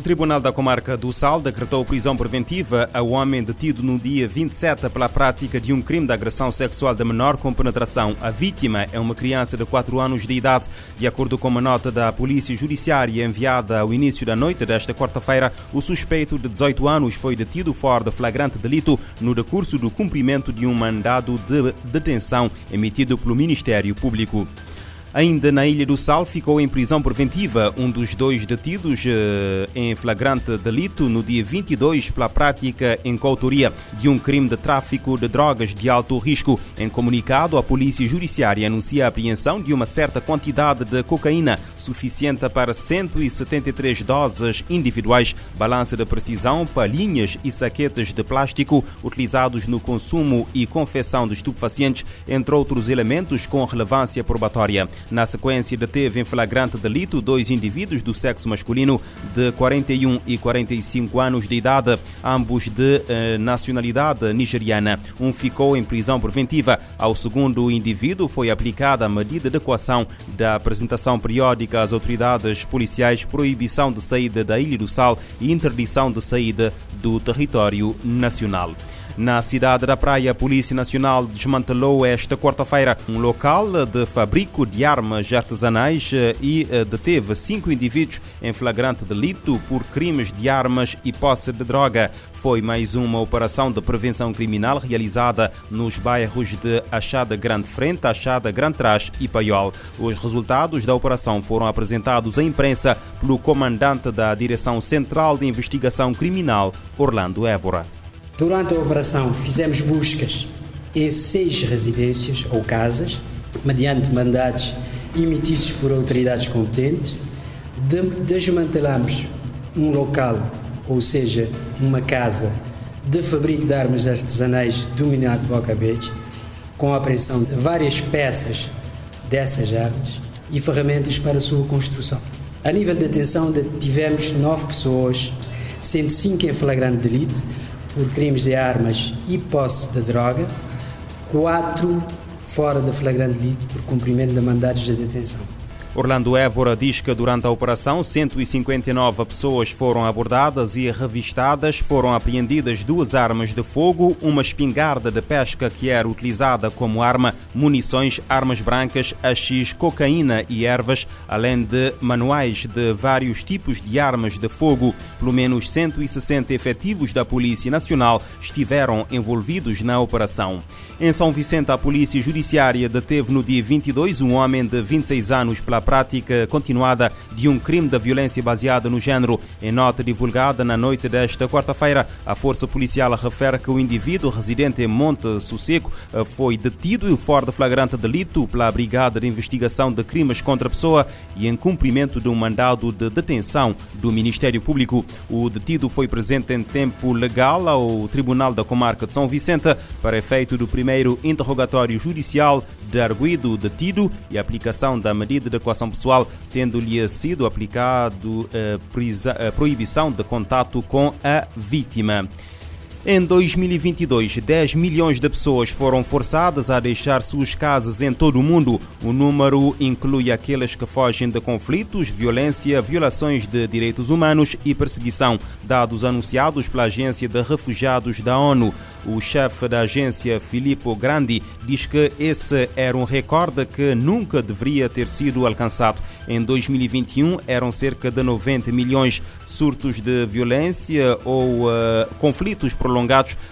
O Tribunal da Comarca do Sal decretou prisão preventiva ao homem detido no dia 27 pela prática de um crime de agressão sexual de menor com penetração. A vítima é uma criança de 4 anos de idade. De acordo com uma nota da Polícia Judiciária enviada ao início da noite desta quarta-feira, o suspeito de 18 anos foi detido fora de flagrante delito no decurso do cumprimento de um mandado de detenção emitido pelo Ministério Público. Ainda na Ilha do Sal ficou em prisão preventiva um dos dois detidos eh, em flagrante delito no dia 22 pela prática em coautoria de um crime de tráfico de drogas de alto risco. Em comunicado, a Polícia Judiciária anuncia a apreensão de uma certa quantidade de cocaína suficiente para 173 doses individuais, balança de precisão, palhinhas e saquetes de plástico utilizados no consumo e confecção de estupefacientes, entre outros elementos com relevância probatória. Na sequência, deteve em flagrante delito dois indivíduos do sexo masculino de 41 e 45 anos de idade, ambos de eh, nacionalidade nigeriana. Um ficou em prisão preventiva. Ao segundo indivíduo foi aplicada a medida de equação da apresentação periódica às autoridades policiais, proibição de saída da Ilha do Sal e interdição de saída do território nacional. Na cidade da Praia, a Polícia Nacional desmantelou esta quarta-feira um local de fabrico de armas artesanais eh, e eh, deteve cinco indivíduos em flagrante delito por crimes de armas e posse de droga. Foi mais uma operação de prevenção criminal realizada nos bairros de Achada Grande Frente, Achada Grande Trás e Paiol. Os resultados da operação foram apresentados à imprensa pelo comandante da Direção Central de Investigação Criminal, Orlando Évora. Durante a operação, fizemos buscas em seis residências ou casas, mediante mandados emitidos por autoridades competentes. Desmantelamos um local, ou seja, uma casa de fabrico de armas artesanais dominado por Alcabetes, com a apreensão de várias peças dessas armas e ferramentas para a sua construção. A nível de detenção, tivemos nove pessoas, sendo cinco em flagrante delito, por crimes de armas e posse de droga, quatro fora de flagrante delito por cumprimento de mandados de detenção. Orlando Évora diz que durante a operação 159 pessoas foram abordadas e revistadas, foram apreendidas duas armas de fogo, uma espingarda de pesca que era utilizada como arma, munições, armas brancas, AX, cocaína e ervas, além de manuais de vários tipos de armas de fogo. Pelo menos 160 efetivos da Polícia Nacional estiveram envolvidos na operação. Em São Vicente, a Polícia Judiciária deteve no dia 22 um homem de 26 anos pela prática continuada de um crime de violência baseada no género. Em nota divulgada na noite desta quarta-feira, a Força Policial refere que o indivíduo residente em Monte Sossego eh, foi detido em fora de flagrante delito pela Brigada de Investigação de Crimes contra a Pessoa e em cumprimento de um mandado de detenção do Ministério Público. O detido foi presente em tempo legal ao Tribunal da Comarca de São Vicente para efeito do primeiro interrogatório judicial de arguido detido e aplicação da medida de pessoal, tendo-lhe sido aplicado a, a proibição de contato com a vítima. Em 2022, 10 milhões de pessoas foram forçadas a deixar suas casas em todo o mundo. O número inclui aqueles que fogem de conflitos, violência, violações de direitos humanos e perseguição, dados anunciados pela Agência de Refugiados da ONU. O chefe da agência, Filippo Grandi, diz que esse era um recorde que nunca deveria ter sido alcançado. Em 2021 eram cerca de 90 milhões. Surtos de violência ou uh, conflitos prolongados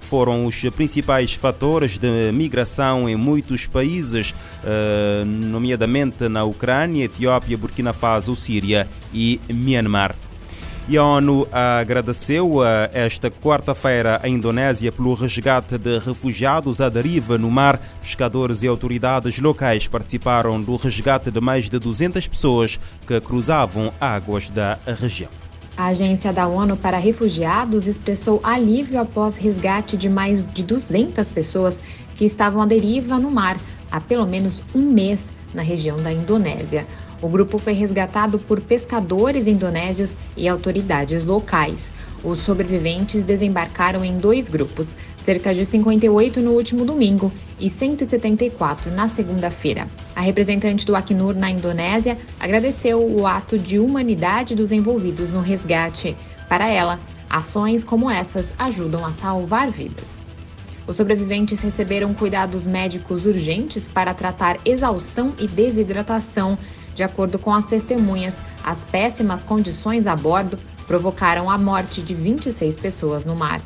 foram os principais fatores de migração em muitos países, uh, nomeadamente na Ucrânia, Etiópia, Burkina Faso, Síria e Myanmar. E a ONU agradeceu esta quarta-feira a Indonésia pelo resgate de refugiados à deriva no mar. Pescadores e autoridades locais participaram do resgate de mais de 200 pessoas que cruzavam águas da região. A Agência da ONU para Refugiados expressou alívio após resgate de mais de 200 pessoas que estavam à deriva no mar há pelo menos um mês na região da Indonésia. O grupo foi resgatado por pescadores indonésios e autoridades locais. Os sobreviventes desembarcaram em dois grupos, cerca de 58 no último domingo e 174 na segunda-feira. A representante do Acnur na Indonésia agradeceu o ato de humanidade dos envolvidos no resgate. Para ela, ações como essas ajudam a salvar vidas. Os sobreviventes receberam cuidados médicos urgentes para tratar exaustão e desidratação. De acordo com as testemunhas, as péssimas condições a bordo provocaram a morte de 26 pessoas no mar.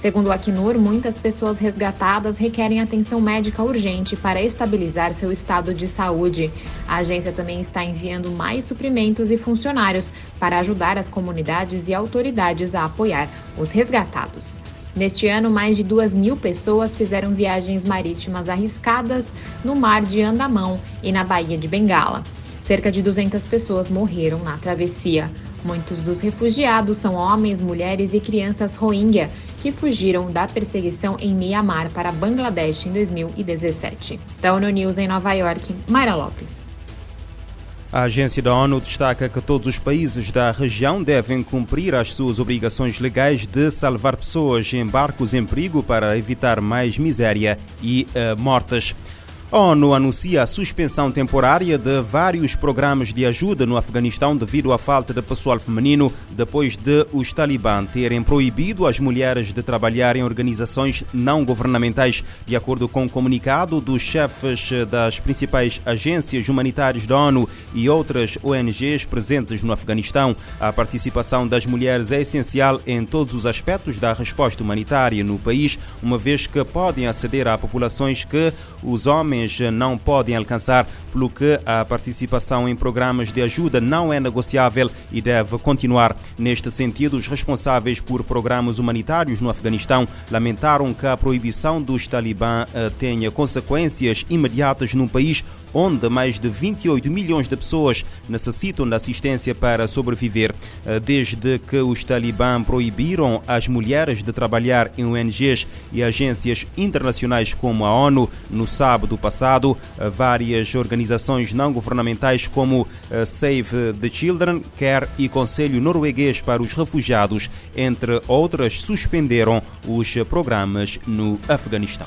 Segundo o Acnur, muitas pessoas resgatadas requerem atenção médica urgente para estabilizar seu estado de saúde. A agência também está enviando mais suprimentos e funcionários para ajudar as comunidades e autoridades a apoiar os resgatados. Neste ano, mais de duas mil pessoas fizeram viagens marítimas arriscadas no mar de Andamão e na Baía de Bengala. Cerca de 200 pessoas morreram na travessia. Muitos dos refugiados são homens, mulheres e crianças Rohingya que fugiram da perseguição em Myanmar para Bangladesh em 2017. Da ONU News em Nova York, Mayra Lopes. A agência da ONU destaca que todos os países da região devem cumprir as suas obrigações legais de salvar pessoas em barcos em perigo para evitar mais miséria e uh, mortes. ONU anuncia a suspensão temporária de vários programas de ajuda no Afeganistão devido à falta de pessoal feminino, depois de os talibã terem proibido as mulheres de trabalhar em organizações não governamentais. De acordo com o um comunicado dos chefes das principais agências humanitárias da ONU e outras ONGs presentes no Afeganistão, a participação das mulheres é essencial em todos os aspectos da resposta humanitária no país, uma vez que podem aceder a populações que os homens não podem alcançar, pelo que a participação em programas de ajuda não é negociável e deve continuar. Neste sentido, os responsáveis por programas humanitários no Afeganistão lamentaram que a proibição dos talibã eh, tenha consequências imediatas no país onde mais de 28 milhões de pessoas necessitam de assistência para sobreviver. Eh, desde que os talibã proibiram as mulheres de trabalhar em ONGs e agências internacionais como a ONU no sábado passado, eh, várias organizações não governamentais como eh, Save the Children, Care e Conselho Norueguês para os Refugiados, entre outras, suspenderam os programas no Afeganistão.